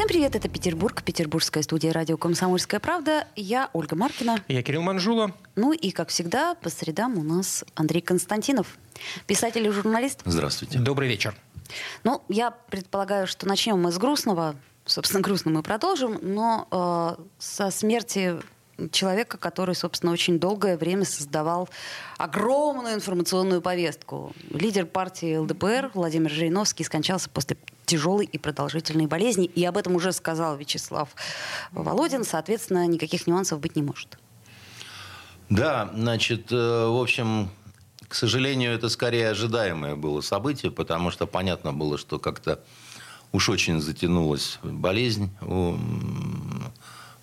Всем привет, это Петербург, петербургская студия радио «Комсомольская правда». Я Ольга Маркина. Я Кирилл Манжула. Ну и, как всегда, по средам у нас Андрей Константинов, писатель и журналист. Здравствуйте. Добрый вечер. Ну, я предполагаю, что начнем мы с грустного. Собственно, грустно мы продолжим, но э, со смерти человека, который, собственно, очень долгое время создавал огромную информационную повестку. Лидер партии ЛДПР Владимир Жириновский скончался после тяжелой и продолжительной болезни. И об этом уже сказал Вячеслав Володин. Соответственно, никаких нюансов быть не может. Да, значит, э, в общем, к сожалению, это скорее ожидаемое было событие, потому что понятно было, что как-то уж очень затянулась болезнь у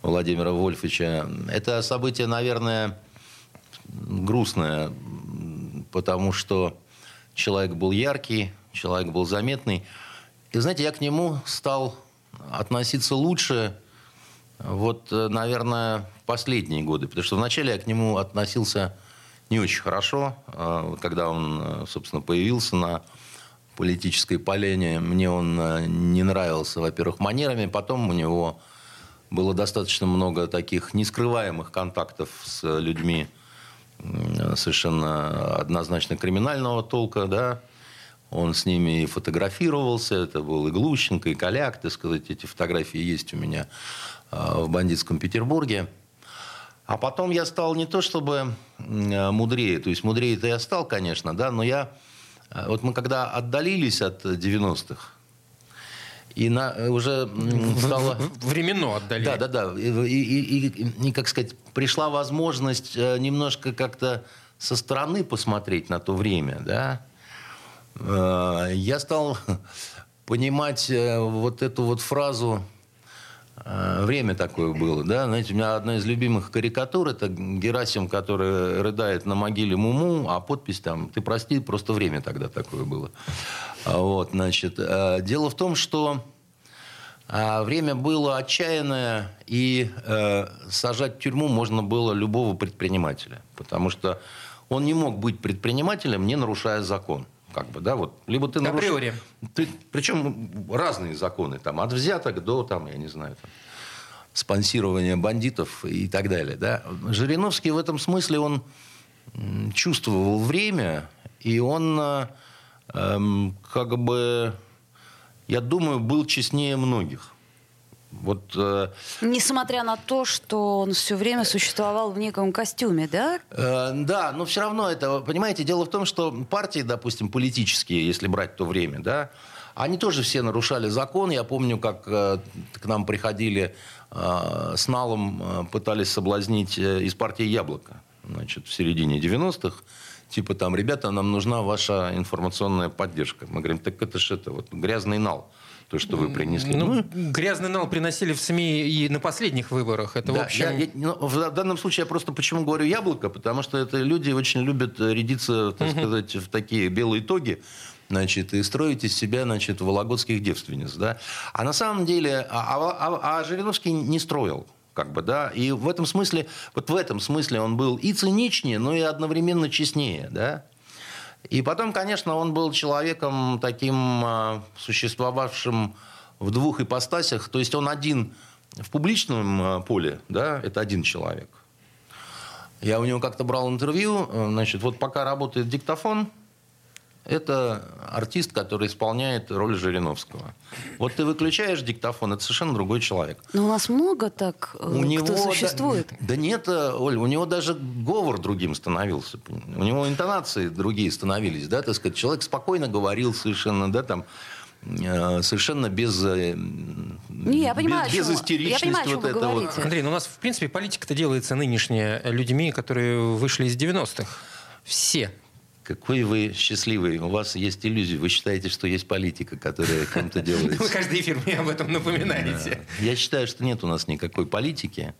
Владимира Вольфовича. Это событие, наверное, грустное, потому что человек был яркий, человек был заметный. И, знаете, я к нему стал относиться лучше, вот, наверное, в последние годы. Потому что вначале я к нему относился не очень хорошо, а, когда он, собственно, появился на политической полене. Мне он не нравился, во-первых, манерами. Потом у него было достаточно много таких нескрываемых контактов с людьми совершенно однозначно криминального толка, да, он с ними и фотографировался, это был и Глущенко, и Коляк, так сказать, эти фотографии есть у меня а, в бандитском Петербурге. А потом я стал не то чтобы мудрее, то есть мудрее-то я стал, конечно, да, но я... А, вот мы когда отдалились от 90-х, и на, уже стало... Временно отдали. Да, да, да. И, и, и, и, как сказать, пришла возможность э, немножко как-то со стороны посмотреть на то время, да. Э, я стал понимать э, вот эту вот фразу Время такое было, да. Знаете, у меня одна из любимых карикатур это Герасим, который рыдает на могиле Муму, а подпись там «Ты прости, просто время тогда такое было». А вот, значит, дело в том, что время было отчаянное, и сажать в тюрьму можно было любого предпринимателя, потому что он не мог быть предпринимателем, не нарушая закон как бы, да, вот, либо ты нарушил... Ты, причем разные законы, там, от взяток до, там, я не знаю, там, спонсирования бандитов и так далее, да. Жириновский в этом смысле, он чувствовал время, и он, эм, как бы, я думаю, был честнее многих. Вот, э, Несмотря на то, что он все время существовал в неком костюме, да? Э, да, но все равно это, понимаете, дело в том, что партии, допустим, политические, если брать то время, да, они тоже все нарушали закон. Я помню, как э, к нам приходили э, с налом, э, пытались соблазнить э, из партии «Яблоко», значит, в середине 90-х. Типа там, ребята, нам нужна ваша информационная поддержка. Мы говорим, так это же это, вот грязный нал то, что вы принесли. Ну, ну, грязный нал приносили в СМИ и на последних выборах. Это, да, в, общем... я, я, ну, в данном случае я просто почему говорю яблоко, потому что это люди очень любят рядиться, так угу. сказать, в такие белые тоги значит, и строить из себя, значит, вологодских девственниц, да. А на самом деле, а, а, а, а Жириновский не строил как бы, да, и в этом смысле, вот в этом смысле он был и циничнее, но и одновременно честнее, да. И потом, конечно, он был человеком таким а, существовавшим в двух ипостасях. То есть он один в публичном а, поле, да, это один человек. Я у него как-то брал интервью, значит, вот пока работает диктофон, это артист, который исполняет роль Жириновского. Вот ты выключаешь диктофон, это совершенно другой человек. Но у нас много так, э, у кто него, существует. Да, да нет, э, Оль, у него даже говор другим становился. У него интонации другие становились, да, так сказать. Человек спокойно говорил совершенно, да, там, э, совершенно без, Не, я понимаю, без, без истеричности. Я понимаю, вот это вот. Андрей, ну у нас, в принципе, политика-то делается нынешняя людьми, которые вышли из 90-х. Все какой вы счастливый. У вас есть иллюзии. Вы считаете, что есть политика, которая кем-то делается. Вы каждый эфир мне об этом напоминаете. Я считаю, что нет у нас никакой политики.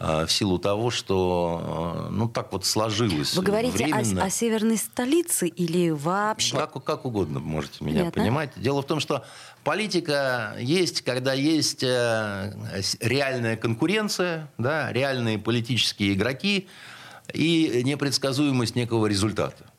в силу того, что ну так вот сложилось. Вы говорите о, о северной столице или вообще? Как, как угодно можете меня Нет, понимать. Да? Дело в том, что политика есть, когда есть э, реальная конкуренция, да, реальные политические игроки и непредсказуемость некого результата.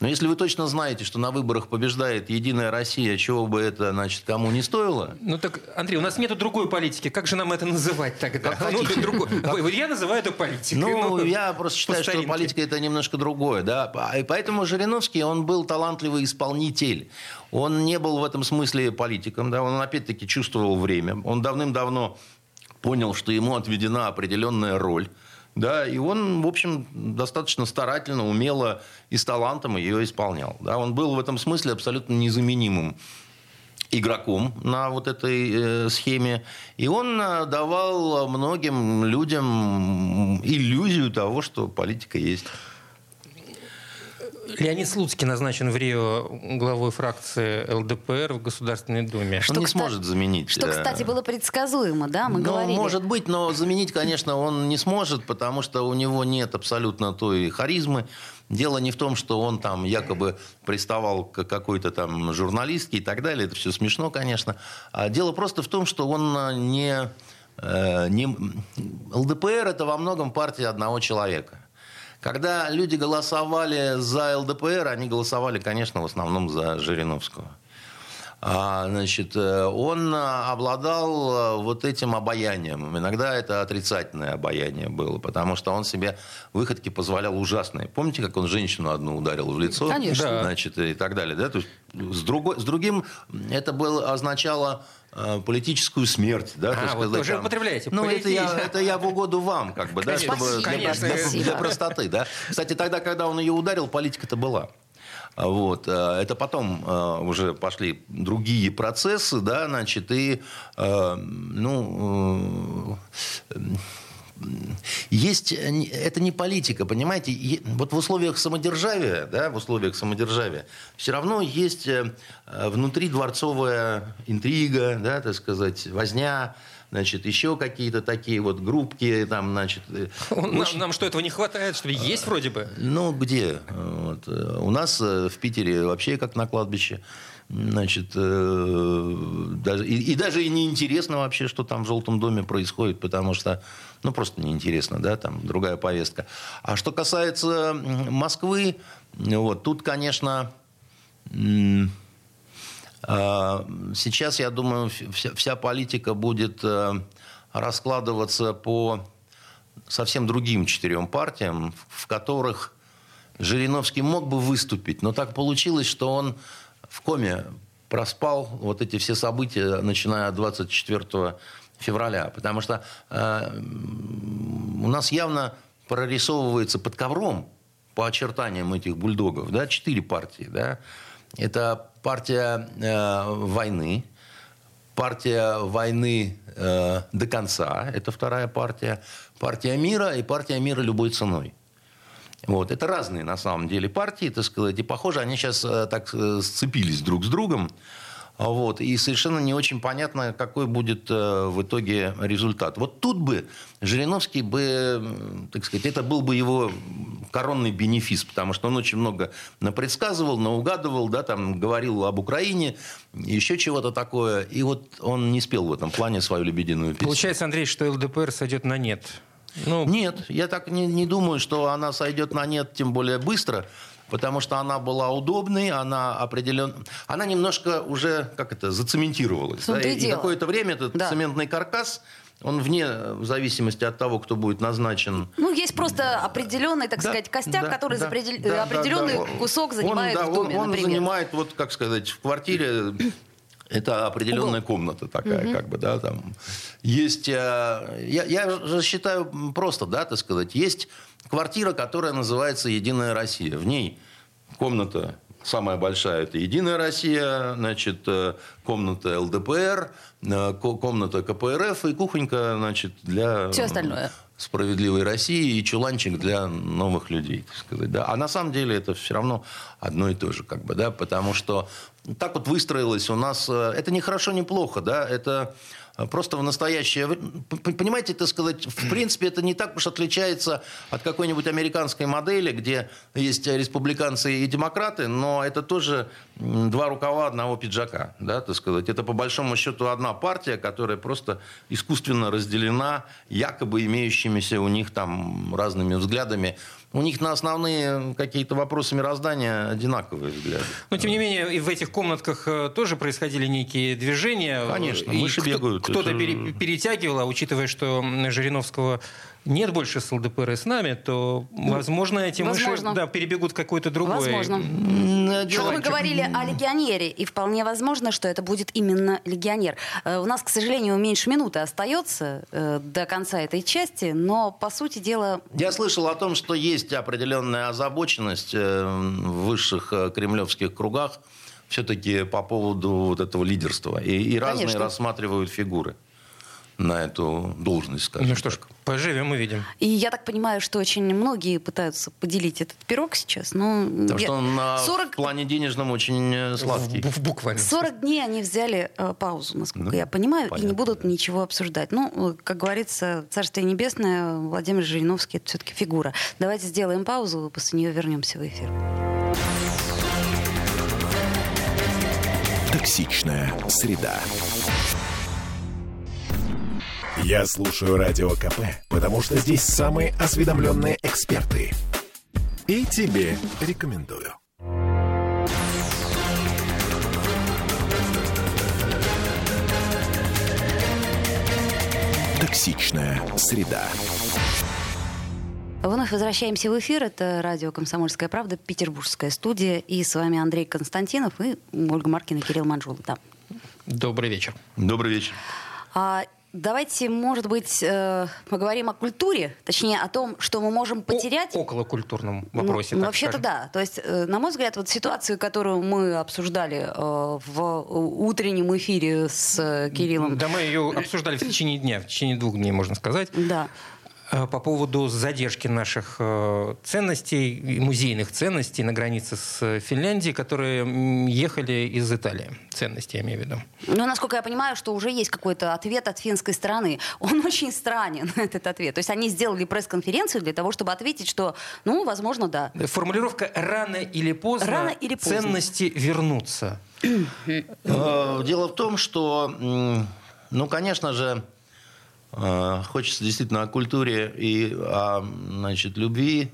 Но если вы точно знаете, что на выборах побеждает Единая Россия, чего бы это, значит, кому не стоило... Ну так, Андрей, у нас нету другой политики. Как же нам это называть тогда? Как ну, другой. Я называю это политикой. Ну, ну я просто считаю, что политика это немножко другое. Да? И поэтому Жириновский, он был талантливый исполнитель. Он не был в этом смысле политиком. Да? Он, опять-таки, чувствовал время. Он давным-давно понял, что ему отведена определенная роль. Да, и он, в общем, достаточно старательно, умело и с талантом ее исполнял. Да, он был в этом смысле абсолютно незаменимым игроком на вот этой э, схеме. И он э, давал многим людям иллюзию того, что политика есть. Леонид Слуцкий назначен в Рио главой фракции ЛДПР в Государственной Думе. Что, он не кстати, сможет заменить. Что, кстати, было предсказуемо, да, мы ну, говорили. Может быть, но заменить, конечно, он не сможет, потому что у него нет абсолютно той харизмы. Дело не в том, что он там якобы приставал к какой-то там журналистке и так далее. Это все смешно, конечно. А дело просто в том, что он не... Э, не... ЛДПР – это во многом партия одного человека. Когда люди голосовали за ЛДПР, они голосовали, конечно, в основном за Жириновского. А, значит, э, он обладал э, вот этим обаянием. Иногда это отрицательное обаяние было, потому что он себе выходки позволял ужасные. Помните, как он женщину одну ударил в лицо? Конечно. Значит, и так далее. Да? То есть, с, другой, с другим это было, означало Э, политическую смерть, да, а, так сказать. Уже употребляете. Ну, это я, это я в угоду вам, как бы, да, чтобы для, для, для простоты, да. Кстати, тогда, когда он ее ударил, политика-то была. Вот. Э, это потом э, уже пошли другие процессы, да, значит, и, ну, есть, это не политика, понимаете? Вот в условиях самодержавия, да, в условиях самодержавия, все равно есть э, внутри дворцовая интрига, да, так сказать, возня, значит, еще какие-то такие вот группки, там, значит... Э, нам, очень... нам что, этого не хватает, что ли? Есть вроде бы? Ну, где? Вот. Э, у нас в Питере вообще как на кладбище. Значит, э, даже, и, и даже и неинтересно вообще, что там в Желтом доме происходит, потому что, ну, просто неинтересно, да, там другая повестка. А что касается Москвы, вот, тут, конечно, э, сейчас, я думаю, вся, вся политика будет э, раскладываться по совсем другим четырем партиям, в которых Жириновский мог бы выступить, но так получилось, что он в коме проспал вот эти все события, начиная от 24 февраля. Потому что э, у нас явно прорисовывается под ковром по очертаниям этих бульдогов да, четыре партии. Да. Это партия э, войны, партия войны э, до конца, это вторая партия, партия мира и партия мира любой ценой. Вот. Это разные, на самом деле, партии, так сказать, и, похоже, они сейчас э, так э, сцепились друг с другом. Вот. И совершенно не очень понятно, какой будет э, в итоге результат. Вот тут бы Жириновский бы, так сказать, это был бы его коронный бенефис, потому что он очень много напредсказывал, наугадывал, да, там, говорил об Украине, еще чего-то такое. И вот он не спел в этом плане свою лебединую песню. Получается, Андрей, что ЛДПР сойдет на нет. Ну... Нет, я так не, не думаю, что она сойдет на нет, тем более быстро, потому что она была удобной, она определенно... Она немножко уже, как это, зацементировалась. Да? И, и какое-то время этот да. цементный каркас он вне зависимости от того, кто будет назначен. Ну, есть просто определенный, так да, сказать, костяк, да, который да, да, определенный да, да. кусок занимает он, да, в доме, он, он занимает, вот, как сказать, в квартире это определенная Угол. комната такая, угу. как бы, да, там. Есть, э, я, я же считаю просто, да, так сказать, есть квартира, которая называется «Единая Россия». В ней комната самая большая – это «Единая Россия», значит, э, комната ЛДПР, э, комната КПРФ и кухонька, значит, для... Все остальное справедливой России и чуланчик для новых людей, так сказать. Да? А на самом деле это все равно одно и то же, как бы, да, потому что так вот выстроилось у нас, э, это не хорошо, не плохо, да, это просто в настоящее Понимаете, так сказать, в принципе, это не так уж отличается от какой-нибудь американской модели, где есть республиканцы и демократы, но это тоже два рукава одного пиджака, да, так сказать. Это по большому счету одна партия, которая просто искусственно разделена якобы имеющимися у них там разными взглядами у них на основные какие-то вопросы мироздания одинаковые взгляды. Но, тем не менее, и в этих комнатках э, тоже происходили некие движения. Конечно, мыши кто, бегают. Кто-то это... перетягивал, а учитывая, что Жириновского нет больше с ЛДПР с нами, то, ну, возможно, эти возможно. мыши да, перебегут какой-то другой. Возможно. Что мы говорили о легионере, и вполне возможно, что это будет именно легионер. Э, у нас, к сожалению, меньше минуты остается э, до конца этой части, но, по сути дела... Я слышал о том, что есть определенная озабоченность э, в высших кремлевских кругах все-таки по поводу вот этого лидерства. И, и разные рассматривают фигуры на эту должность, скажем Ну что ж, поживем, увидим. И я так понимаю, что очень многие пытаются поделить этот пирог сейчас. Но Потому я... что он на 40... в плане денежном очень э, сладкий. В, в буквально. 40 дней они взяли э, паузу, насколько ну, я понимаю, понятно, и не будут да. ничего обсуждать. Ну, как говорится, Царствие Небесное, Владимир Жириновский – это все-таки фигура. Давайте сделаем паузу, после нее вернемся в эфир. Токсичная среда. Я слушаю Радио КП, потому что здесь самые осведомленные эксперты. И тебе рекомендую. Токсичная среда. Вновь возвращаемся в эфир. Это радио «Комсомольская правда», петербургская студия. И с вами Андрей Константинов и Ольга Маркина, Кирилл Манжул. Да. Добрый вечер. Добрый вечер. А, Давайте, может быть, э, поговорим о культуре, точнее о том, что мы можем потерять. О околокультурном ну, вопросе. Ну, вообще-то да. То есть, э, на мой взгляд, вот ситуацию, которую мы обсуждали э, в утреннем эфире с Кириллом. Да, мы ее обсуждали в течение дня, в течение двух дней, можно сказать. Да. Э, по поводу задержки наших э, ценностей, музейных ценностей на границе с Финляндией, которые ехали из Италии. Ценности, я имею в виду. Ну, насколько я понимаю, что уже есть какой-то ответ от финской стороны. Он очень странен, этот ответ. То есть они сделали пресс-конференцию для того, чтобы ответить, что, ну, возможно, да. Формулировка «рано или поздно, рано или поздно. ценности вернутся». Э, дело в том, что, ну, конечно же, хочется действительно о культуре и о значит, любви.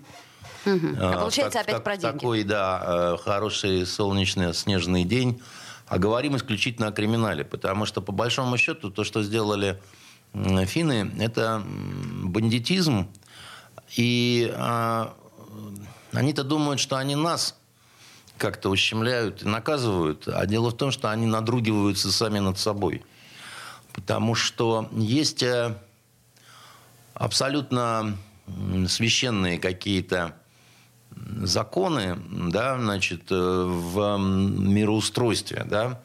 Угу. А получается так, опять так, про деньги. Такой, да, э, хороший солнечный снежный день. А говорим исключительно о криминале, потому что, по большому счету, то, что сделали финны, это бандитизм. И а, они-то думают, что они нас как-то ущемляют и наказывают. А дело в том, что они надругиваются сами над собой. Потому что есть э, абсолютно священные какие-то законы, да, значит, э, в мироустройстве, да,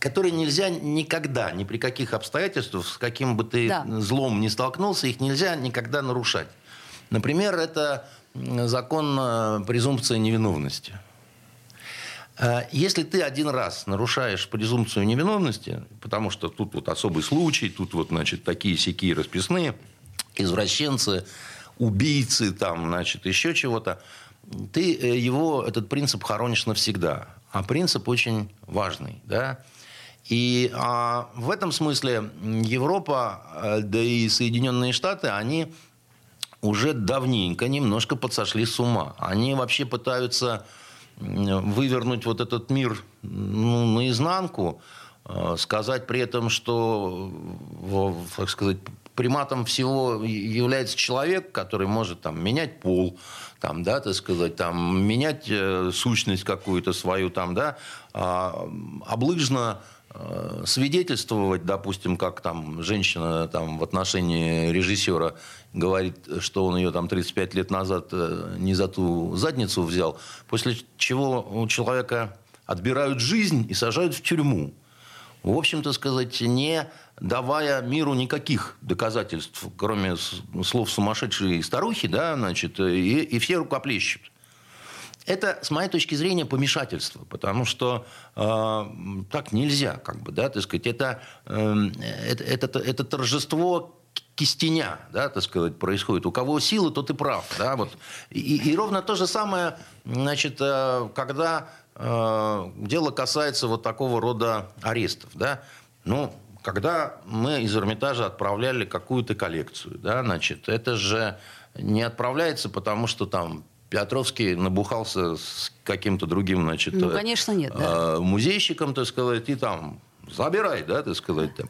которые нельзя никогда, ни при каких обстоятельствах, с каким бы ты да. злом не столкнулся, их нельзя никогда нарушать. Например, это закон э, презумпции невиновности. Э, если ты один раз нарушаешь презумпцию невиновности, потому что тут вот особый случай, тут вот, значит, такие сякие расписные, извращенцы, убийцы, там, значит, еще чего-то, ты э, его, этот принцип хоронишь навсегда. А принцип очень важный, да. И а, в этом смысле Европа, э, да и Соединенные Штаты, они уже давненько немножко подсошли с ума. Они вообще пытаются вывернуть вот этот мир ну, наизнанку, э, сказать при этом, что, так сказать, приматом всего является человек, который может там, менять пол, там, да, так сказать, там, менять э, сущность какую-то свою, там, да, а, облыжно Э, свидетельствовать, допустим, как там женщина там, в отношении режиссера говорит, что он ее там 35 лет назад э, не за ту задницу взял, после чего у человека отбирают жизнь и сажают в тюрьму. В общем-то сказать, не давая миру никаких доказательств, кроме слов сумасшедшей старухи, да, значит, и, и все рукоплещут. Это, с моей точки зрения, помешательство, потому что э, так нельзя, как бы, да, так сказать, это, э, это, это, это торжество кистеня, да, так сказать, происходит. У кого силы, тот и прав, да, вот. И, и ровно то же самое, значит, э, когда э, дело касается вот такого рода арестов, да, ну, когда мы из Эрмитажа отправляли какую-то коллекцию, да, значит, это же не отправляется, потому что там Петровский набухался с каким-то другим, значит, ну, конечно, нет, да. Э, музейщиком, так сказать, и там забирай, да, так сказать, там.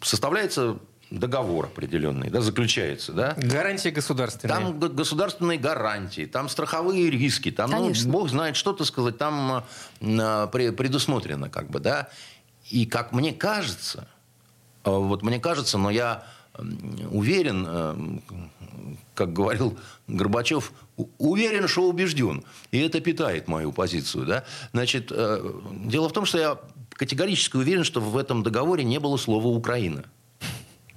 Составляется договор определенный, да, заключается, да. Гарантии государственные. Там государственные гарантии, там страховые риски, там, ну, бог знает, что, так сказать, там э, предусмотрено, как бы, да. И как мне кажется, э, вот мне кажется, но я уверен, э, как говорил Горбачев, уверен, что убежден. И это питает мою позицию. Да? Значит, э, дело в том, что я категорически уверен, что в этом договоре не было слова «Украина».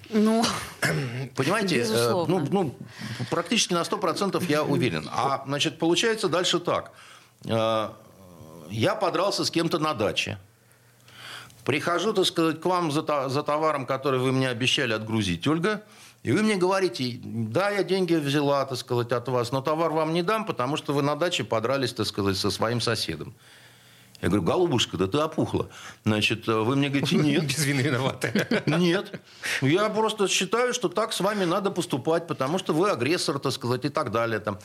Ну, Понимаете, э, ну, ну, практически на 100% я уверен. А, значит, получается дальше так. Я подрался с кем-то на даче. Прихожу, так сказать, к вам за, за товаром, который вы мне обещали отгрузить, Ольга, и вы мне говорите, да, я деньги взяла, так сказать, от вас, но товар вам не дам, потому что вы на даче подрались, так сказать, со своим соседом. Я говорю, голубушка, да ты опухла. Значит, вы мне говорите, нет. Без вины виноваты. Нет. Я просто считаю, что так с вами надо поступать, потому что вы агрессор, так сказать, и так далее. Там.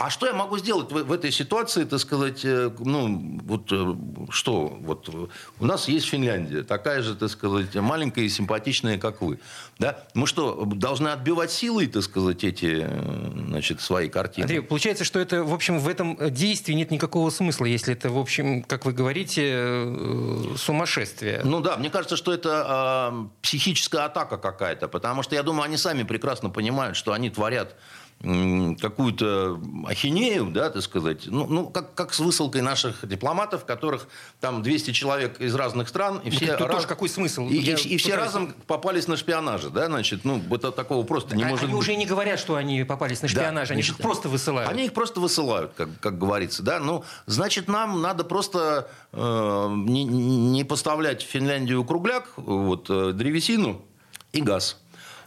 А что я могу сделать в, в этой ситуации, так сказать, э, ну, вот э, что, вот у нас есть Финляндия, такая же, так сказать, маленькая и симпатичная, как вы, да? Мы что, должны отбивать силой, так сказать, эти, э, значит, свои картины? Андрей, получается, что это, в общем, в этом действии нет никакого смысла, если это, в общем, как вы говорите, сумасшествие. Ну да, мне кажется, что это э, психическая атака какая-то, потому что я думаю, они сами прекрасно понимают, что они творят какую-то ахинею, да, так сказать, ну, ну как, как с высылкой наших дипломатов, которых там 200 человек из разных стран, и ну, все, раз... тоже какой смысл? И, и, и все разом попались на шпионаже, да, значит, ну, это такого просто не а, может они быть. уже не говорят, что они попались на шпионаж, да, они значит, их просто высылают. Они их просто высылают, как, как говорится, да, ну, значит, нам надо просто э, не, не поставлять в Финляндию кругляк, вот, э, древесину и газ.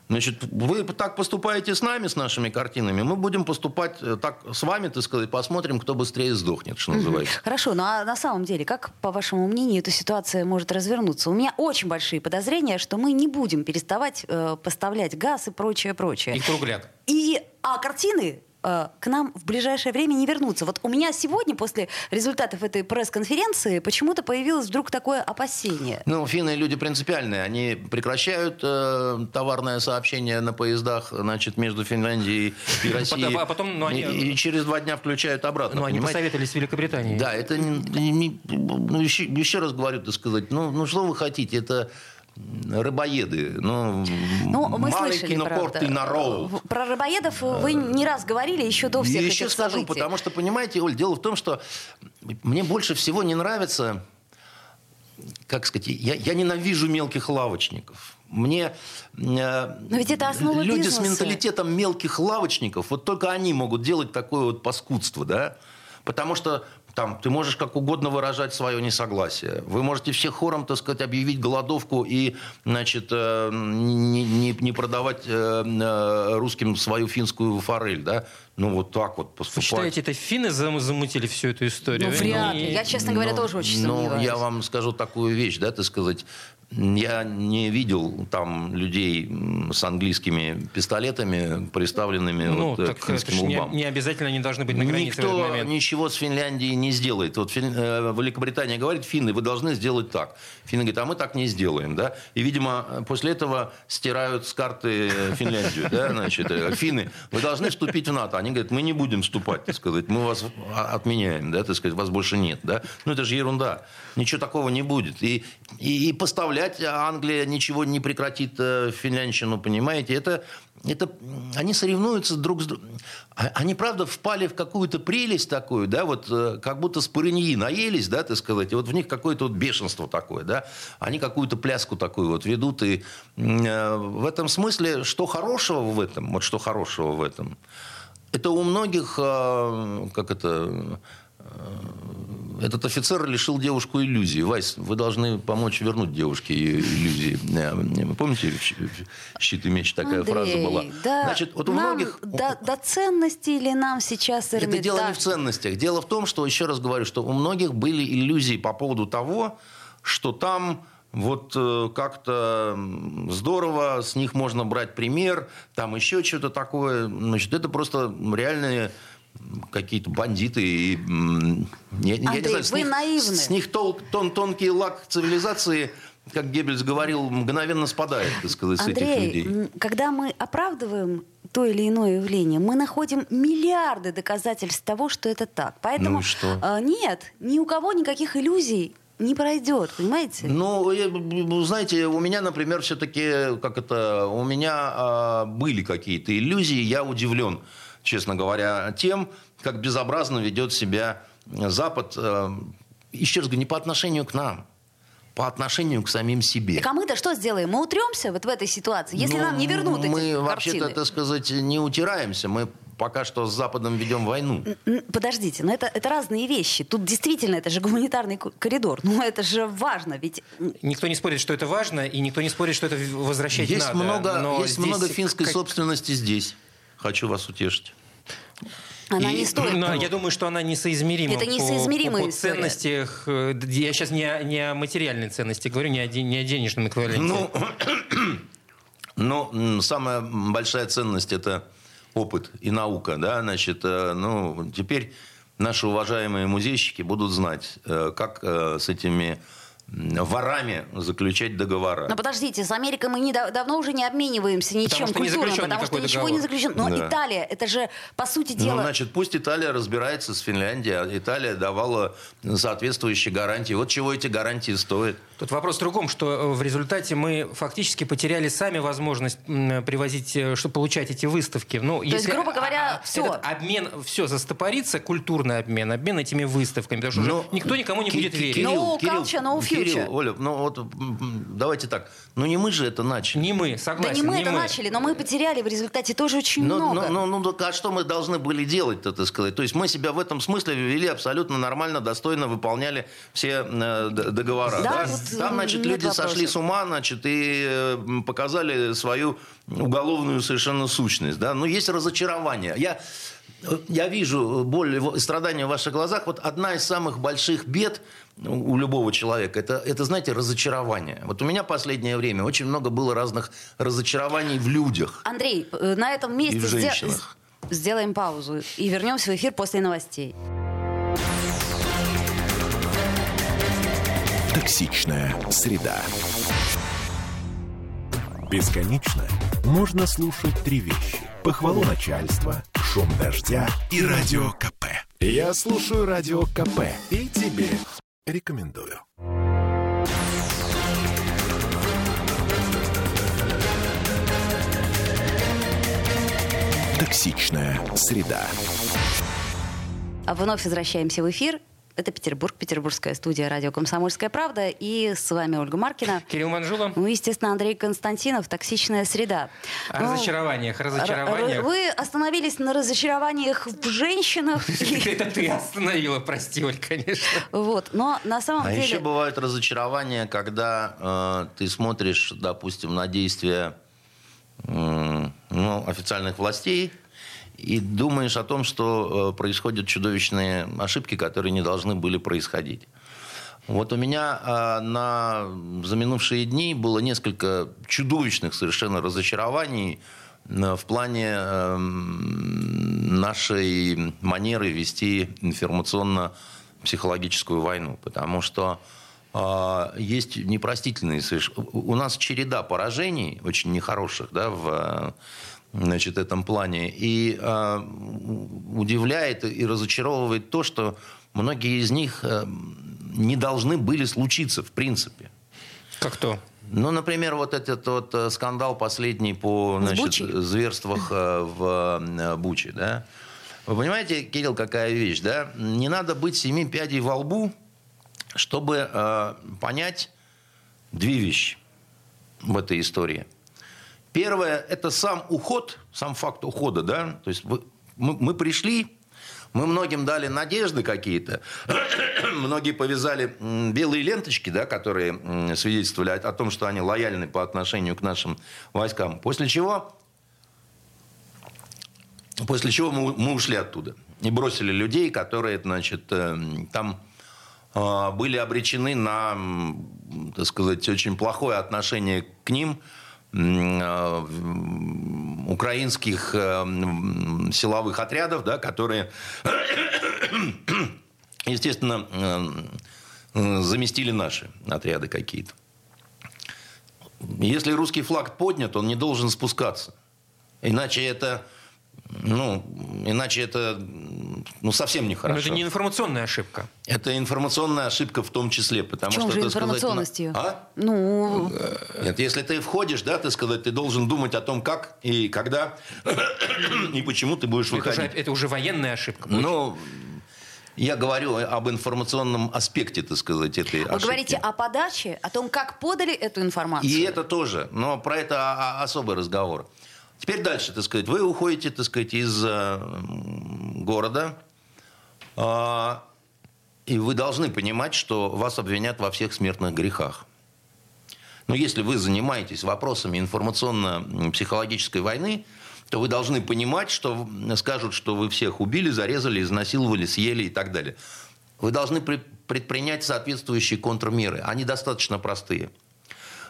Значит, вы так поступаете с нами, с нашими картинами, мы будем поступать э, так с вами, так сказать, посмотрим, кто быстрее сдохнет, что называется. Хорошо, ну а на самом деле, как, по вашему мнению, эта ситуация может развернуться? У меня очень большие подозрения, что мы не будем переставать э, поставлять газ и прочее, прочее. И кругляк. И, а картины Э, к нам в ближайшее время не вернутся. Вот у меня сегодня, после результатов этой пресс-конференции, почему-то появилось вдруг такое опасение. Ну, финны люди принципиальные. Они прекращают э, товарное сообщение на поездах значит, между Финляндией и Россией. А потом, ну, они... и, и через два дня включают обратно. Ну, они посоветовались с Великобританией. Да, это не, не, ну, еще, еще раз говорю, так сказать, ну, ну что вы хотите, это рыбоеды. Ну, ну мы маленький, слышали, но правда. на роу. Про рыбоедов вы не раз говорили еще до всех Еще этих скажу, событий. потому что, понимаете, Оль, дело в том, что мне больше всего не нравится, как сказать, я, я ненавижу мелких лавочников. Мне э, Но ведь это основа люди бизнеса. с менталитетом мелких лавочников, вот только они могут делать такое вот паскудство, да? Потому что там ты можешь как угодно выражать свое несогласие. Вы можете все хором, так сказать, объявить голодовку и, значит, э, не, не, не продавать э, э, русским свою финскую форель, да? Ну, вот так вот поступать. Вы считаете, это финны замутили всю эту историю? Ну, вряд ли. Я, честно говоря, ну, тоже очень ну, сомневаюсь. я вам скажу такую вещь, да, так сказать, я не видел там людей с английскими пистолетами, приставленными ну, вот, так к финским это лбам. Не, не обязательно они должны быть на границе Никто в этот момент. ничего с Финляндией не сделает. Вот Фин, э, Великобритания говорит, финны, вы должны сделать так. Финны говорят, а мы так не сделаем. Да? И, видимо, после этого стирают с карты Финляндию. Да? Значит, э, финны, вы должны вступить в НАТО. Они говорят, мы не будем вступать, так сказать, мы вас отменяем, да, так сказать, вас больше нет. Да? Ну, это же ерунда. Ничего такого не будет. И, и, и поставлять Англия ничего не прекратит э, Финляндщину, понимаете? Это, это, они соревнуются друг с другом. А, они, правда, впали в какую-то прелесть такую, да, вот э, как будто с парыньи наелись, да, так сказать, и вот в них какое-то вот бешенство такое, да. Они какую-то пляску такую вот ведут, и э, в этом смысле, что хорошего в этом, вот что хорошего в этом – это у многих, э, как это, э, этот офицер лишил девушку иллюзии. Вайс, вы должны помочь вернуть девушке ее иллюзии. Э, помните, щит и меч такая Андрей, фраза была? Да, Значит, вот у нам многих... До, до ценности или нам сейчас Это Эрмитаж? дело не в ценностях. Дело в том, что, еще раз говорю, что у многих были иллюзии по поводу того, что там вот э, как-то здорово, с них можно брать пример, там еще что-то такое. Значит, это просто реальные какие-то бандиты и я, я Андрей, не знаю, с вы них, наивны. с них тол- тон, тонкий лак цивилизации, как Геббельс говорил, мгновенно спадает, так сказать, с этих Андрей, людей. когда мы оправдываем то или иное явление, мы находим миллиарды доказательств того, что это так. Поэтому Ну что? а, нет, ни у кого никаких иллюзий не пройдет, понимаете? Ну, э, ну, знаете, у меня, например, все-таки, как это, у меня а, были какие-то иллюзии, я удивлен, честно говоря, тем, как безобразно ведет себя Запад, э, еще раз говорю, не по отношению к нам, по отношению к самим себе. Так а мы-то что сделаем? Мы утремся вот в этой ситуации, если Ну, нам не вернут эти Мы вообще-то, так сказать, не утираемся, мы пока что с Западом ведем войну. Подождите, но это, это разные вещи. Тут действительно это же гуманитарный ко- коридор. Ну это же важно, ведь Никто не спорит, что это важно, и никто не спорит, что это возвращать Есть надо. много, но есть здесь много финской как- собственности здесь. Хочу вас утешить. она И- не стоит. Но того. я думаю, что она несоизмерима. Это по- несоизмеримая по, по ценностях. э, Я сейчас не о, не о материальной ценности говорю, не о, не о денежном эквиваленте. Ну, но м, самая большая ценность это опыт и наука, да, значит, э, ну, теперь наши уважаемые музейщики будут знать, э, как э, с этими ворами заключать договора. Но подождите, с Америкой мы не, давно уже не обмениваемся ничем что не культурным, заключен потому что ничего договор. не заключено. Но Да. Италия, это же, по сути Ну, дела... значит, пусть Италия разбирается с Финляндией, а Италия давала соответствующие гарантии. Вот чего эти гарантии стоят. Тут вопрос в другом, что э, в результате мы фактически потеряли сами возможность м, привозить, э, что получать эти выставки. Ну, есть, грубо говоря, а, а, всё. Этот обмен, все застопорится, культурный обмен, обмен этими выставками, потому что уже Ну, никто никому не будет верить. No culture, no future. Кирилл, Оля, ну вот давайте так. Ну не мы же это начали. Не мы, Да согласен, не мы это начали, но мы потеряли в результате тоже очень Ну, много. ну, ну, ну, а что мы должны были делать-то, так сказать? То есть мы себя в этом смысле вели абсолютно нормально, достойно выполняли все э, договора. Да, да? вот, Там, значит, люди вопросов. сошли с ума, значит, и э, показали свою уголовную совершенно сущность. Да? Но есть разочарование. Я, э, я вижу боль и страдания в ваших глазах. Вот одна из самых больших бед у любого человека, это, это, знаете, разочарование. Вот у меня последнее время очень много было разных разочарований в людях. Андрей, э, на этом месте И в сде- женщинах. с- сделаем паузу и вернемся в эфир после новостей. Токсичная среда. Бесконечно можно слушать три вещи. Похвалу начальства, шум дождя и радио КП. Я слушаю радио КП и тебе рекомендую. Токсичная среда. Вновь возвращаемся в эфир. Это Петербург, петербургская студия радио «Комсомольская правда». И с вами Ольга Маркина. Кирилл Манжула. Ну, естественно, Андрей Константинов, «Токсичная среда». О Ну, разочарованиях, разочарованиях. Вы остановились на разочарованиях в женщинах. Это ты остановила, прости, Оль, конечно. Вот. Но на самом А деле... еще бывают разочарования, когда э, ты смотришь, допустим, на действия ну, официальных властей и думаешь о том, что э, происходят чудовищные ошибки, которые не должны были происходить. Вот у меня э, на, за минувшие дни было несколько чудовищных совершенно разочарований э, в плане э, нашей манеры вести информационно-психологическую войну. Потому что есть непростительные У нас череда поражений, очень нехороших, да, в значит, этом плане. И э, удивляет и разочаровывает то, что многие из них э, не должны были случиться в принципе. Как то? Ну, например, вот этот вот э, скандал последний по значит, зверствах э, в э, Буче, да? Вы понимаете, Кирилл, какая вещь, да? Не надо быть семи пядей во лбу, чтобы э, понять две вещи в этой истории. Первое – это сам уход, сам факт ухода, да? То есть мы, мы пришли, мы многим дали надежды какие-то. Многие повязали белые ленточки, да, которые свидетельствовали о, том, что они лояльны по отношению к нашим войскам. После чего, после чего мы, мы ушли оттуда. И бросили людей, которые, значит, э, там э, были обречены на, так сказать, очень плохое отношение к ним – украинских э, силовых отрядов, да, которые, естественно, э, заместили наши отряды какие-то. Если русский флаг поднят, он не должен спускаться. Иначе это ну, иначе это ну, совсем нехорошо. Но это не информационная ошибка. Это информационная ошибка в том числе, потому в чем что... же информационностью? Сказать, а? Ну... Нет, если ты входишь, да, ты сказать, ты должен думать о том, как и когда и почему ты будешь выходить. Это уже, это уже военная ошибка. Ну, я говорю об информационном аспекте, так сказать, этой Вы ошибки. говорите о подаче, о том, как подали эту информацию. И это тоже, но про это особый разговор. Теперь дальше, так сказать, вы уходите, так сказать, из э, города, э, и вы должны понимать, что вас обвинят во всех смертных грехах. Но если вы занимаетесь вопросами информационно-психологической войны, то вы должны понимать, что скажут, что вы всех убили, зарезали, изнасиловали, съели и так далее. Вы должны предпринять соответствующие контрмеры. Они достаточно простые –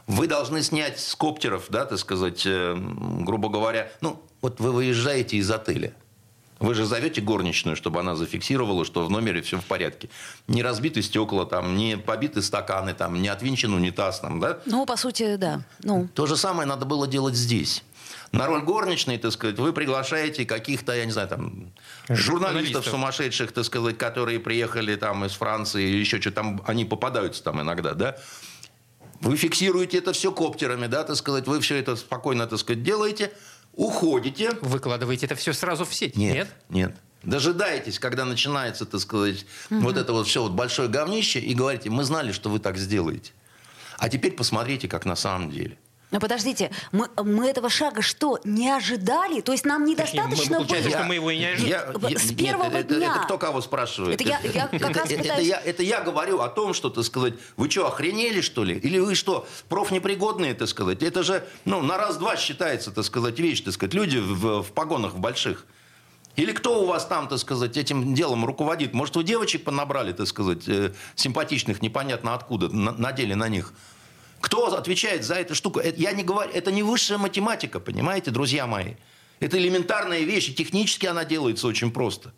вы должны снять с коптеров, да, так сказать, э, грубо говоря, ну, вот вы выезжаете из отеля. Вы же зовете горничную, чтобы она зафиксировала, что в номере все в порядке. Не разбиты стекла, там, не побиты стаканы, там, не отвинчен унитаз. Там, да? Ну, по сути, да. Ну. То же самое надо было делать здесь. На роль горничной, так сказать, вы приглашаете каких-то, я не знаю, там, журналистов сумасшедших, так сказать, которые приехали там из Франции или еще что-то там, они попадаются там иногда, да, вы фиксируете это все коптерами, да, так сказать, вы все это спокойно, так сказать, делаете, уходите. Выкладываете это все сразу в сеть? Нет, нет. нет. Дожидаетесь, когда начинается, так сказать, угу. вот это вот все вот большое говнище, и говорите, мы знали, что вы так сделаете. А теперь посмотрите, как на самом деле. Но подождите, мы, мы этого шага что, не ожидали? То есть нам недостаточно мы, получается, было? что мы его и не ожидали. Я, я, С первого нет, дня. Это, это кто кого спрашивает? Это я, я как раз это, это, я, это я говорю о том, что, так сказать, вы что, охренели, что ли? Или вы что, профнепригодные, так сказать? Это же, ну, на раз-два считается, так сказать, вещь, так сказать, люди в, в погонах в больших. Или кто у вас там, так сказать, этим делом руководит? Может, вы девочек понабрали, так сказать, э, симпатичных, непонятно откуда, на, надели на них? Кто отвечает за эту штуку? Это, я не говорю, это не высшая математика, понимаете, друзья мои. Это элементарная вещь, и технически она делается очень просто.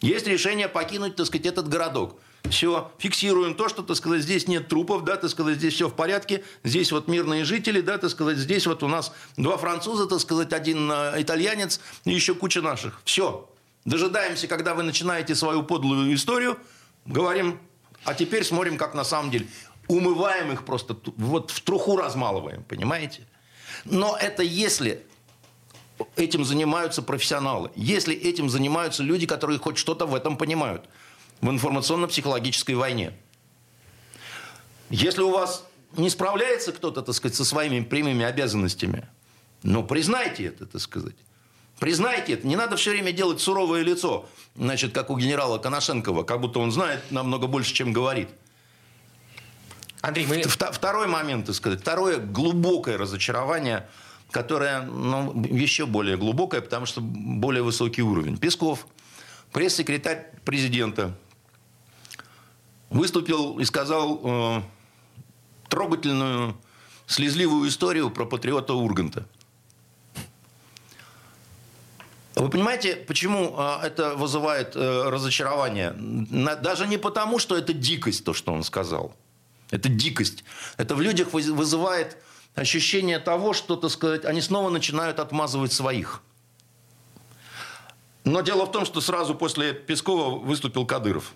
Есть решение покинуть, так сказать, этот городок. Все, фиксируем то, что, так сказать, здесь нет трупов, да, так сказать, здесь все в порядке, здесь вот мирные жители, да, так сказать, здесь вот у нас два француза, так сказать, один э, итальянец и еще куча наших. Все. Дожидаемся, когда вы начинаете свою подлую историю, говорим, а теперь смотрим, как на самом деле умываем их просто, вот в труху размалываем, понимаете? Но это если этим занимаются профессионалы, если этим занимаются люди, которые хоть что-то в этом понимают, в информационно-психологической войне. Если у вас не справляется кто-то, так сказать, со своими прямыми обязанностями, ну, признайте это, так сказать. Признайте это. Не надо все время делать суровое лицо, значит, как у генерала Коношенкова, как будто он знает намного больше, чем говорит. Андрей, мы... Второй момент, так сказать. Второе глубокое разочарование, которое ну, еще более глубокое, потому что более высокий уровень. Песков, пресс-секретарь президента, выступил и сказал э, трогательную, слезливую историю про патриота Урганта. Вы понимаете, почему э, это вызывает э, разочарование? Даже не потому, что это дикость, то, что он сказал – это дикость. Это в людях вызывает ощущение того, что, так сказать, они снова начинают отмазывать своих. Но дело в том, что сразу после Пескова выступил Кадыров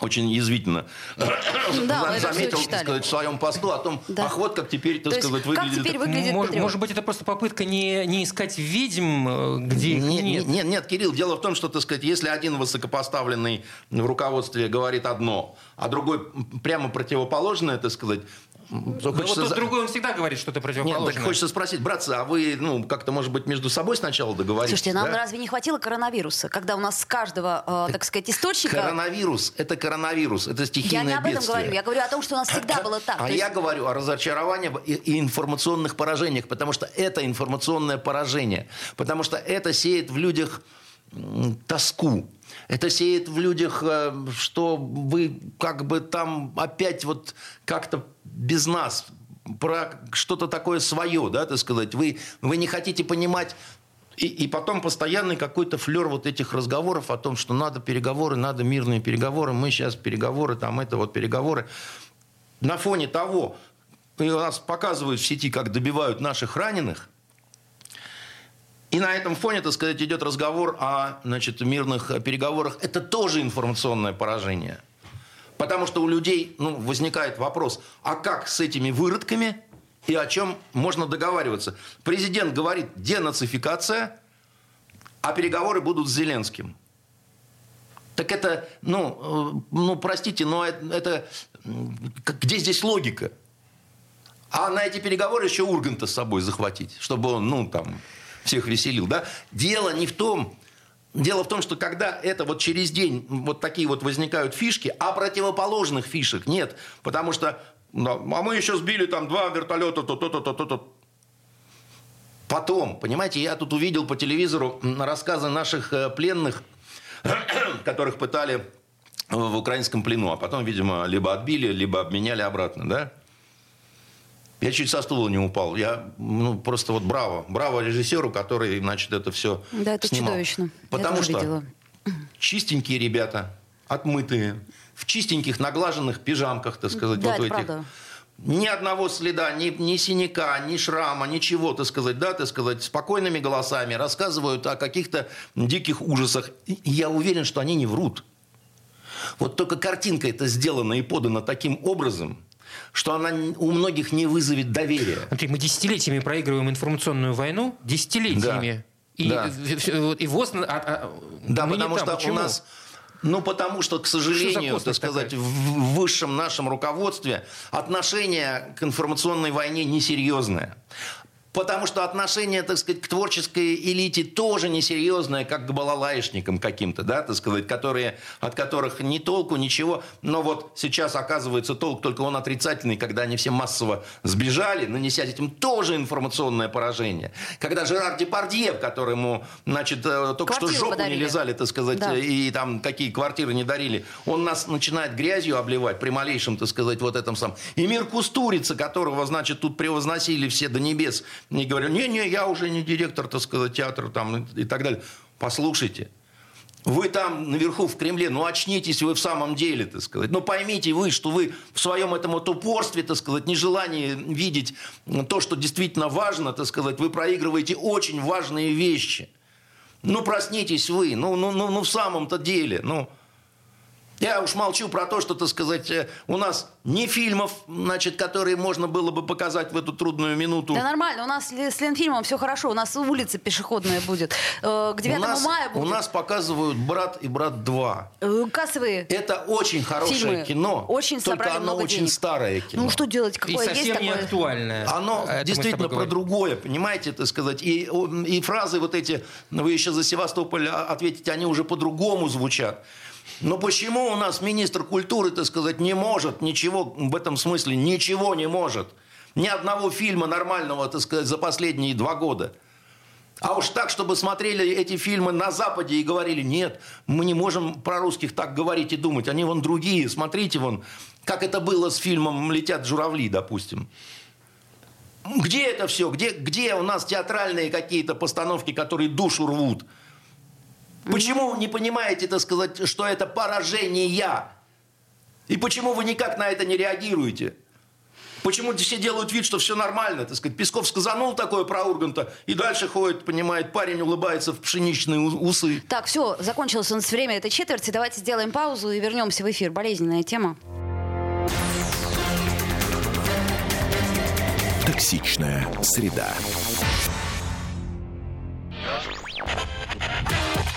очень язвительно да, заметил, так сказать, в своем посту о том, да. ах, вот как теперь, так То сказать, выглядит. Как теперь выглядит может, может быть, это просто попытка не, не искать ведьм, э, где их нет, нет. Нет, нет, Кирилл, дело в том, что, так сказать, если один высокопоставленный в руководстве говорит одно, а другой прямо противоположное, так сказать, Ну, вот тот другой, он всегда говорит что-то противоположное. Нет, так хочется спросить, братцы, а вы, ну, как-то, может быть, между собой сначала договорились? Слушайте, нам да? разве не хватило коронавируса, когда у нас с каждого, э, так сказать, источника... Коронавирус, это коронавирус, это стихийное бедствие. Я не об этом бедствие. говорю, я говорю о том, что у нас всегда было так. А есть... я говорю о разочаровании и информационных поражениях, потому что это информационное поражение, потому что это сеет в людях тоску. Это сеет в людях, э, что вы как бы там опять вот как-то без нас про что-то такое свое, да, так сказать. Вы, вы не хотите понимать и, и потом постоянный какой-то флер вот этих разговоров о том, что надо переговоры, надо мирные переговоры, мы сейчас переговоры, там это вот переговоры. На фоне того, и у нас показывают в сети, как добивают наших раненых, и на этом фоне, так сказать, идет разговор о значит, мирных переговорах. Это тоже информационное поражение. Потому что у людей ну, возникает вопрос, а как с этими выродками и о чем можно договариваться? Президент говорит денацификация, а переговоры будут с Зеленским. Так это, ну, э, ну простите, но это, это где здесь логика? А на эти переговоры еще Урганта с собой захватить, чтобы он, ну, там, всех веселил, да? Дело не в том, Дело в том, что когда это вот через день вот такие вот возникают фишки, а противоположных фишек нет. Потому что, ну, а мы еще сбили там два вертолета, то-то-то-то-то. Потом, понимаете, я тут увидел по телевизору рассказы наших э, пленных, которых пытали в украинском плену, а потом, видимо, либо отбили, либо обменяли обратно, да? Я чуть со стула не упал. Я, ну, просто вот браво. Браво режиссеру, который, значит, это все Да, это снимал. чудовищно. Потому что видела. чистенькие ребята, отмытые, в чистеньких наглаженных пижамках, так сказать, да, вот это этих. правда. Ни одного следа, ни, ни синяка, ни шрама, ничего, так сказать, да, так сказать, спокойными голосами рассказывают о каких-то диких ужасах. И я уверен, что они не врут. Вот только картинка это сделана и подана таким образом – что она у многих не вызовет доверия. Смотри, мы десятилетиями проигрываем информационную войну, десятилетиями. Да. И, да. и ВОЗ... А, а, да, потому там. что Почему? у нас... Ну, потому что, к сожалению, так сказать, такая? в высшем нашем руководстве отношение к информационной войне несерьезное. Потому что отношение, так сказать, к творческой элите тоже несерьезное, как к балалаишникам каким-то, да, так сказать, которые, от которых ни толку, ничего. Но вот сейчас оказывается толк, только он отрицательный, когда они все массово сбежали, нанеся этим тоже информационное поражение. Когда Жерар Депардье, которому, значит, э, только Квартиру что жопу подарили. не лизали, так сказать, да. и там какие квартиры не дарили, он нас начинает грязью обливать при малейшем, так сказать, вот этом самом. И мир Кустурица, которого, значит, тут превозносили все до небес, не говорю, не-не, я уже не директор, так сказать, театра там и так далее. Послушайте, вы там наверху в Кремле, ну очнитесь вы в самом деле, так сказать. Ну поймите вы, что вы в своем этом вот упорстве, так сказать, нежелании видеть то, что действительно важно, так сказать, вы проигрываете очень важные вещи. Ну проснитесь вы, ну, ну, ну, ну в самом-то деле, ну... Я уж молчу про то, что, так сказать, э, у нас не фильмов, значит, которые можно было бы показать в эту трудную минуту. Да нормально, у нас с Ленфильмом все хорошо, у нас улица пешеходная будет. Э, к 9 у нас, мая будет. У нас показывают «Брат» и «Брат 2». Э, кассовые Это очень хорошее фильмы. кино, очень только оно много очень денег. старое кино. Ну что делать, какое и совсем есть не такое? актуальное. Оно Это действительно про другое, понимаете, так сказать. И, и фразы вот эти, вы еще за Севастополь ответите, они уже по-другому звучат. Но почему у нас министр культуры, так сказать, не может ничего в этом смысле, ничего не может? Ни одного фильма нормального, так сказать, за последние два года. А уж так, чтобы смотрели эти фильмы на Западе и говорили, нет, мы не можем про русских так говорить и думать, они вон другие, смотрите вон, как это было с фильмом «Летят журавли», допустим. Где это все? Где, где у нас театральные какие-то постановки, которые душу рвут? Почему не понимаете, так сказать, что это поражение? И почему вы никак на это не реагируете? Почему все делают вид, что все нормально? Так сказать, Песков сказанул такое про Урганта, и дальше ходит, понимает, парень улыбается в пшеничные усы. Так, все, закончилось у нас время этой четверти. Давайте сделаем паузу и вернемся в эфир. Болезненная тема. Токсичная среда.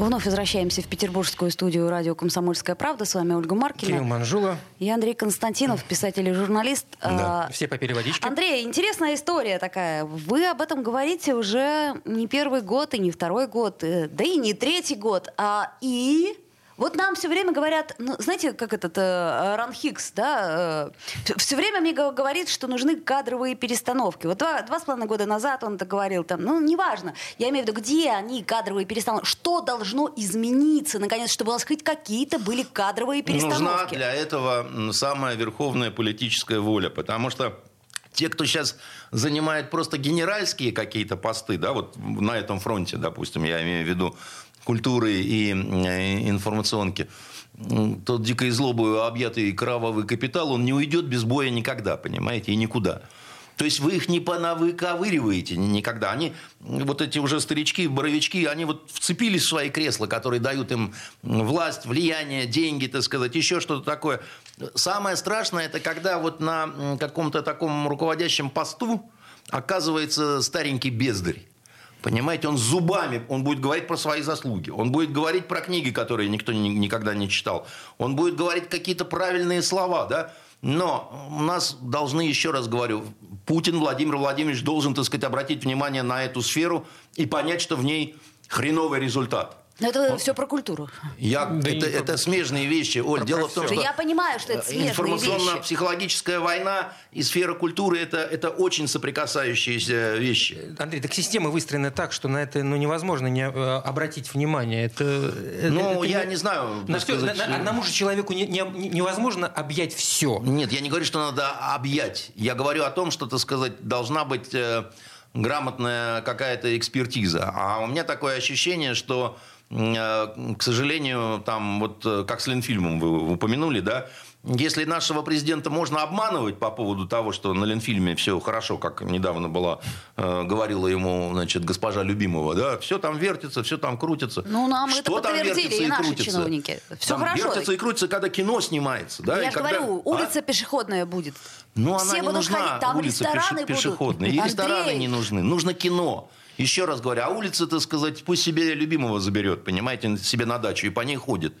Вновь возвращаемся в петербургскую студию радио «Комсомольская правда». С вами Ольга Маркина. Кирилл Манжула. И Андрей Константинов, писатель и журналист. Да. А, Все попили водички. Андрей, интересная история такая. Вы об этом говорите уже не первый год и не второй год, э, да и не третий год. А, и вот нам все время говорят, ну, знаете, как этот э, Ран Хикс, да, э, все время мне го- говорит, что нужны кадровые перестановки. Вот два, два с половиной года назад он это говорил, там, ну, неважно, я имею в виду, где они, кадровые перестановки, что должно измениться, наконец, чтобы у нас хоть какие-то были кадровые Нужна перестановки. для этого самая верховная политическая воля, потому что те, кто сейчас занимает просто генеральские какие-то посты, да, вот на этом фронте, допустим, я имею в виду культуры и информационки, тот дикой злобой объятый кровавый капитал, он не уйдет без боя никогда, понимаете, и никуда. То есть вы их не понавыковыриваете никогда. Они, вот эти уже старички, боровички, они вот вцепились в свои кресла, которые дают им власть, влияние, деньги, так сказать, еще что-то такое. Самое страшное, это когда вот на каком-то таком руководящем посту оказывается старенький бездарь. Понимаете, он зубами, он будет говорить про свои заслуги, он будет говорить про книги, которые никто ни- никогда не читал, он будет говорить какие-то правильные слова, да, но у нас должны, еще раз говорю, Путин Владимир Владимирович должен, так сказать, обратить внимание на эту сферу и понять, что в ней хреновый результат. Но это все про культуру. Я, Да это, не это про- смежные вещи. Оль, про дело в том, всё. что Я понимаю, что это смежные информационно-психологическая война и сфера культуры это, это очень соприкасающиеся вещи. Андрей, так система выстроена так, что на это ну, невозможно не э, обратить внимание. Это, это- Ну, это я не знаю. На всё- сказать, на- на- одному же человеку не- не- не- невозможно объять все. Нет, я не говорю, что надо объять. Я говорю о том, что, так сказать, должна быть э, грамотная какая-то экспертиза. А у меня такое ощущение, что, э, к сожалению, там вот э, как с Ленфильмом вы упомянули, да, если нашего президента можно обманывать по поводу того, что на Ленфильме все хорошо, как недавно была, э, говорила ему, значит, госпожа Любимова, да, все там вертится, все там крутится. Ну, нам это Что там подтвердили вертится и наши крутится? чиновники. Всё Там хорошо. вертится и крутится, когда кино снимается, да, Я и же когда- говорю, А? улица пешеходная будет. Ну, Все она не будут нужна, ходить, там улица рестораны пеше- будут. пешеходная. И Андрей. рестораны не нужны. Нужно кино. Еще раз говорю, а улица, так сказать, пусть себе любимого заберет, понимаете, себе на дачу и по ней ходит.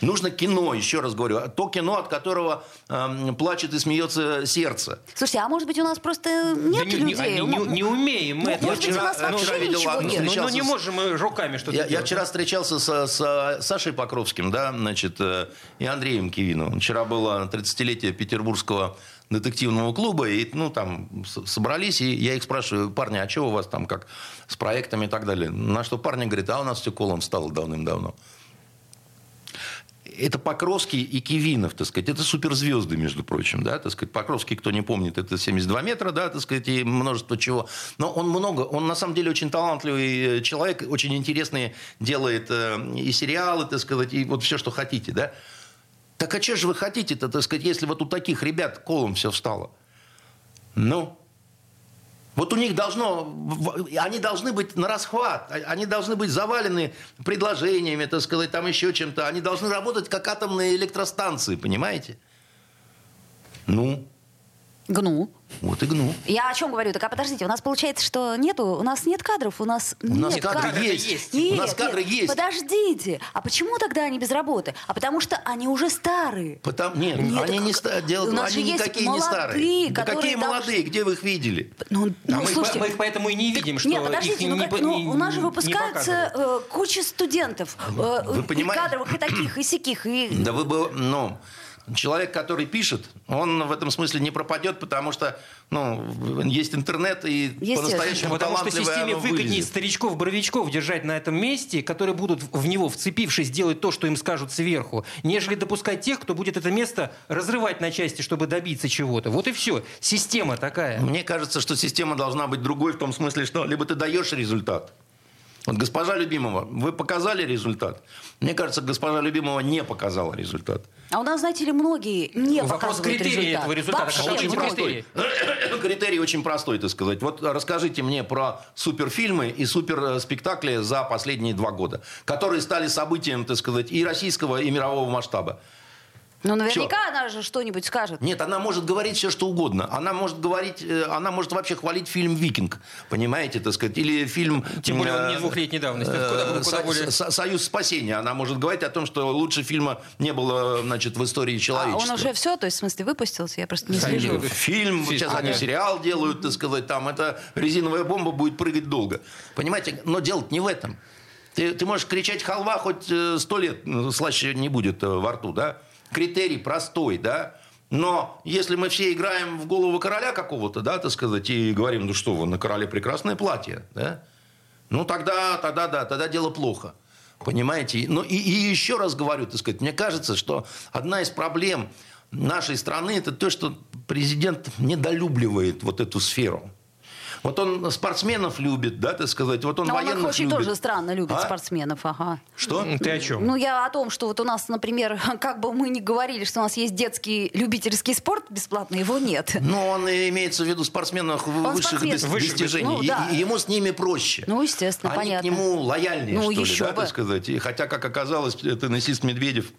Нужно кино, еще раз говорю, то кино, от которого эм, плачет и смеется сердце. Слушайте, а может быть у нас просто нет Да не, людей? не- не- не умеем мы. Ну, это. может быть, у вчера- нас я вообще вчера видел ничего нет. Ну, ну, не с- можем мы руками что-то Я, я делать. вчера встречался со- с Сашей Покровским, да, значит, э, и Андреем Кивиновым. Вчера было 30-летие Петербургского детективного клуба, и, ну, там собрались, и я их спрашиваю, парни, а что у вас там, как с проектами и так далее? На что парни говорят, а у нас все колом стало давным-давно. Это Покровский и Кивинов, так сказать, это суперзвезды, между прочим, да, так сказать. Покровский, кто не помнит, это 72 метра, да, так сказать, и множество чего. Но он много, он на самом деле очень талантливый э, человек, очень интересные делает э, и сериалы, так сказать, и вот все, что хотите, да. Так а что же вы хотите-то, так сказать, если вот у таких ребят колом все встало? Ну, вот у них должно, они должны быть на расхват, а- они должны быть завалены предложениями, так сказать, там еще чем-то. Они должны работать как атомные электростанции, понимаете? Ну, Гну. Вот и гну. Я о чем говорю? Так а подождите, у нас получается, что нету, у нас нет кадров, у нас У нас нет кадры кадров. есть. есть. Нет, У нас кадры нет, есть. Подождите, а почему тогда они без работы? А потому что они уже старые. Потому, нет, Нет, они так не как- ста- дело, у нас они же есть никакие не молодые, старые. Да какие должны- молодые, где вы их видели? Ну, А ну, мы, их слушайте, по- мы их поэтому и не видим, что Нет, подождите, их ну, не, как- по- ну, не- у нас же не выпускается э, куча студентов, э, Вы понимаете? кадровых, и таких, и сяких, и... Да вы бы, ну, человек, который пишет, он в этом смысле не пропадет, потому что, ну, есть интернет, и по-настоящему Потому что системе выгоднее старичков-боровичков держать на этом месте, которые будут в него, вцепившись, делать то, что им скажут сверху, нежели допускать тех, кто будет это место разрывать на части, чтобы добиться чего-то. Вот и все. Система такая. Мне кажется, что система должна быть другой в том смысле, что либо ты даешь результат, Вот госпожа Любимова, вы показали результат? Мне кажется, госпожа Любимова не показала результат. А у нас, знаете ли, многие не Вопрос показывают критерия результат. этого результата. Вообще очень многие. простой. Критерий очень простой, так сказать. Вот расскажите мне про суперфильмы и суперспектакли за последние два года, которые стали событием, так сказать, и российского, и мирового масштаба. Ну, наверняка она же что-нибудь скажет. Нет, она может говорить все, что угодно. Она может говорить, э, она может вообще хвалить фильм «Викинг», понимаете, так сказать, или фильм... Тем более он э, не двухлетней давности. э, Куда- куда более- Со- «Союз спасения». Она может говорить о том, что лучше фильма не было, значит, в истории А человечества. он уже все, то есть, в смысле, выпустился? Я просто не слежу. Фильм, Фильм, сейчас они сериал делают, так сказать, там это резиновая бомба будет прыгать долго. Понимаете, но дело не в этом. Ты, ты можешь кричать халва хоть э, сто лет, ну, слаще не будет э, во рту, да? Критерий простой, да? Но если мы все играем в голову короля какого-то, да, так сказать, и говорим, ну что вы, на короле прекрасное платье, да? Ну тогда, тогда, да, тогда дело плохо. Понимаете? Ну и, и еще раз говорю, так сказать, мне кажется, что одна из проблем нашей страны это то, что президент недолюбливает вот эту сферу. Вот он спортсменов любит, да, так сказать, вот он Но он их военных очень любит. тоже странно любит, А? спортсменов, ага. Что? Ты о чем? Ну, я о том, что вот у нас, например, как бы мы ни говорили, что у нас есть детский любительский спорт бесплатно, его нет. Ну, он имеется в виду спортсменов высших спортсмен. Высших достижений. ну, да. и ему с ними проще. Ну, естественно, Они понятно. к нему лояльнее, Ну, что ли, еще да, бы. так сказать. И хотя, как оказалось, теннисист Медведев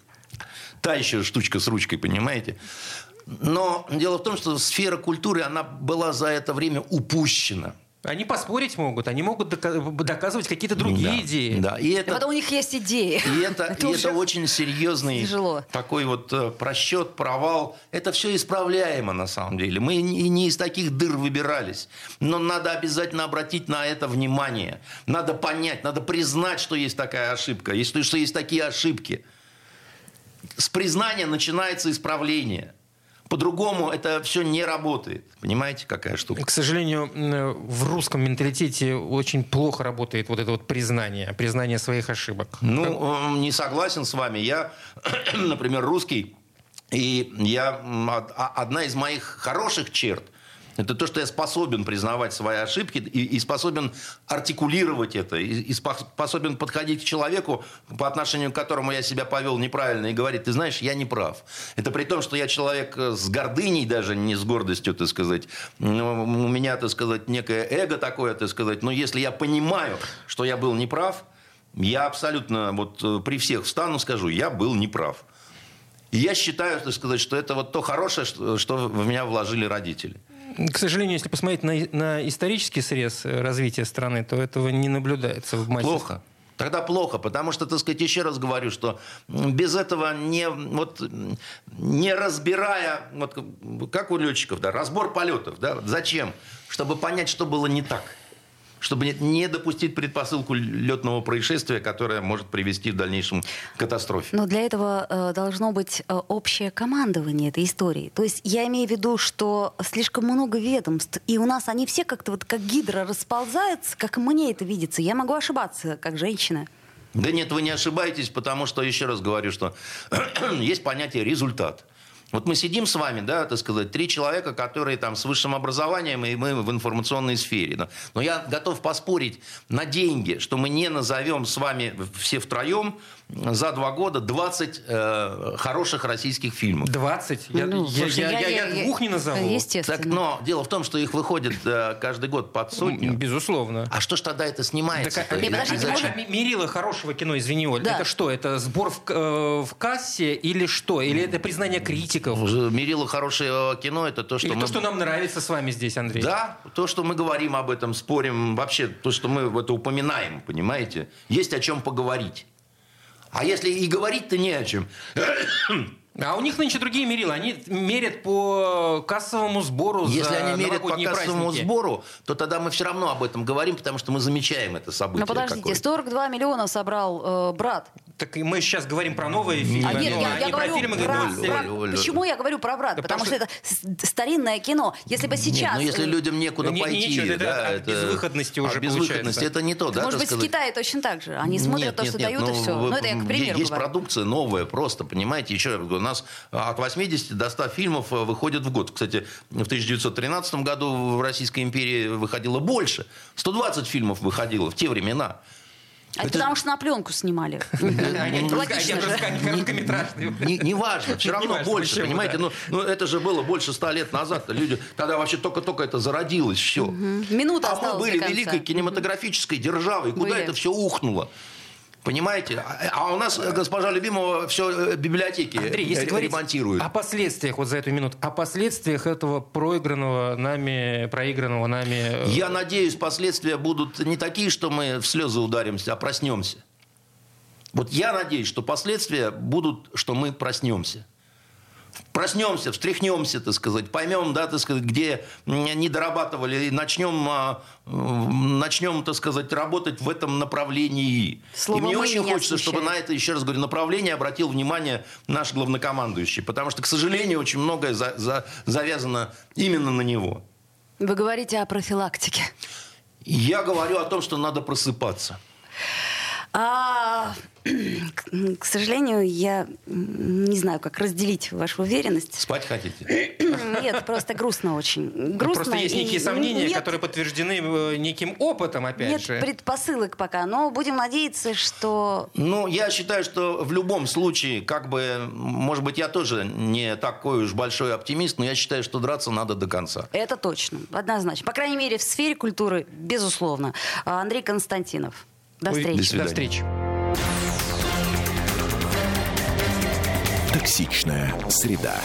та еще штучка с ручкой, понимаете? Но дело в том, что сфера культуры, она была за это время упущена. Они поспорить могут, они могут дока- доказывать какие-то другие Да, идеи. Да, и И это... потом у них есть идеи. И это, и уже это очень серьезный тяжело. такой вот э, просчет, провал. Это все исправляемо на самом деле. Мы и не из таких дыр выбирались. Но надо обязательно обратить на это внимание. Надо понять, надо признать, что есть такая ошибка, если что есть такие ошибки. С признания начинается исправление. По-другому это все не работает. Понимаете, какая штука? К сожалению, м, в русском менталитете очень плохо работает вот это вот признание, признание своих ошибок. Ну, э, не согласен с вами. Я, например, русский, и я, а- одна из моих хороших черт – это то, что я способен признавать свои ошибки и, и способен артикулировать это, и, и спо- способен подходить к человеку, по отношению к которому я себя повел неправильно, и говорить, ты знаешь, я не прав. Это при том, что я человек э, с гордыней, даже не с гордостью, так сказать. Ну, У меня, так сказать, некое эго такое, так сказать. Но если я понимаю, что я был неправ, я абсолютно вот э, при всех встану, скажу, я был неправ. И я считаю, так сказать, что это вот то хорошее, что в меня вложили родители. К сожалению, если посмотреть на, на исторический срез э, развития страны, то этого не наблюдается в массе. Плохо. Тогда плохо, потому что, так сказать, еще раз говорю, что без этого не, вот, не разбирая, вот, как у летчиков, да, разбор полетов, да, зачем? Чтобы понять, что было не так. Чтобы не- допустить предпосылку летного происшествия, которое может привести в дальнейшем к катастрофе. Но для этого э, должно быть э, общее командование этой истории. То есть я имею в виду, что слишком много ведомств, и у нас они все как-то вот как гидра расползаются, как мне это видится. Я могу ошибаться, как женщина. Да нет, вы не ошибаетесь, потому что, еще раз говорю, что есть понятие результат. Вот мы сидим с вами, да, так сказать, три человека, которые там с высшим образованием, и мы в информационной сфере. Но, но я готов поспорить на деньги, что мы не назовем с вами все втроем за два года 20 э, хороших российских фильмов. 20? Я, Ну, я- слушай, я- я- я двух не назову. Естественно. Так, но дело в том, что их выходит э, каждый год под сотню. Безусловно. А что ж тогда это снимается? Так, а- Не, подождите, можно- мерило хорошего кино, извини, Оль, Да. это что? Это сбор в, э, в кассе или что? Или это признание критиков? Мерило хорошее кино это то, что Или мы... то, что нам нравится с вами здесь, Андрей? Да, то, что мы говорим об этом, спорим, вообще то, что мы это упоминаем, понимаете, есть о чем поговорить. А если и говорить-то не о чем. А у них нынче другие мерила. Они мерят по кассовому сбору Если за они мерят по кассовому праздники. сбору, то тогда мы все равно об этом говорим, потому что мы замечаем это событие. Ну подождите, какое-то. 42 миллиона собрал э, брат. Так и мы сейчас говорим про новые фильмы, А нет, но я, я про говорю фильмы про. Оль, про- Оль, Оль. Почему я говорю про брат? Да потому, потому что, это старинное кино. Если бы сейчас... Нет, ну если э, людям некуда Не- не- пойти, нечего, это да, от безвыходности уже от безвыходности это не то, да, Может быть, в сказать. Китае точно так же. Они смотрят Нет, то, нет, что нет, дают, и ну, все. вы- Ну, это я к примеру Есть говорю. продукция новая просто, понимаете. Еще раз говорю, у нас от 80 до 100 фильмов э, выходит в год. Кстати, в 1913 году в Российской империи выходило больше. 120 фильмов выходило в те времена. А это потому что на пленку снимали. Логично же. Не важно, все равно больше, понимаете? Ну, ну, это же было больше ста лет назад. Люди, тогда вообще только-только это зародилось, все. Минута А мы были великой кинематографической державой. Куда это все ухнуло? Понимаете? А, а у нас госпожа Любимова все э, библиотеки Андрей, если ремонтирует. О последствиях, вот за эту минуту, о последствиях этого проигранного нами, проигранного нами... Э, Я надеюсь, последствия будут не такие, что мы в слезы ударимся, а проснемся. Вот я надеюсь, что последствия будут, что мы проснемся проснемся, встряхнемся, так сказать, поймем, да, так сказать, где не дорабатывали, и начнем, а, начнем, так сказать, работать в этом направлении. Слово и мне очень хочется, освещает. чтобы на это, еще раз говорю, направление обратил внимание наш главнокомандующий, потому что, к сожалению, очень многое за, за, завязано именно на него. Вы говорите о профилактике. Я говорю о том, что надо просыпаться. А, к сожалению, я не знаю, как разделить вашу уверенность. Спать хотите? Нет, просто грустно очень. Ну, грустно. Просто есть некие сомнения, нет, которые подтверждены э, неким опытом, опять нет же. Нет предпосылок пока, но будем надеяться, что... Ну, я считаю, что в любом случае, как бы, может быть, я тоже не такой уж большой оптимист, но я считаю, что драться надо до конца. Это точно, однозначно. По крайней мере, в сфере культуры, безусловно. Андрей Константинов. До встречи. До, До встречи. Токсичная среда.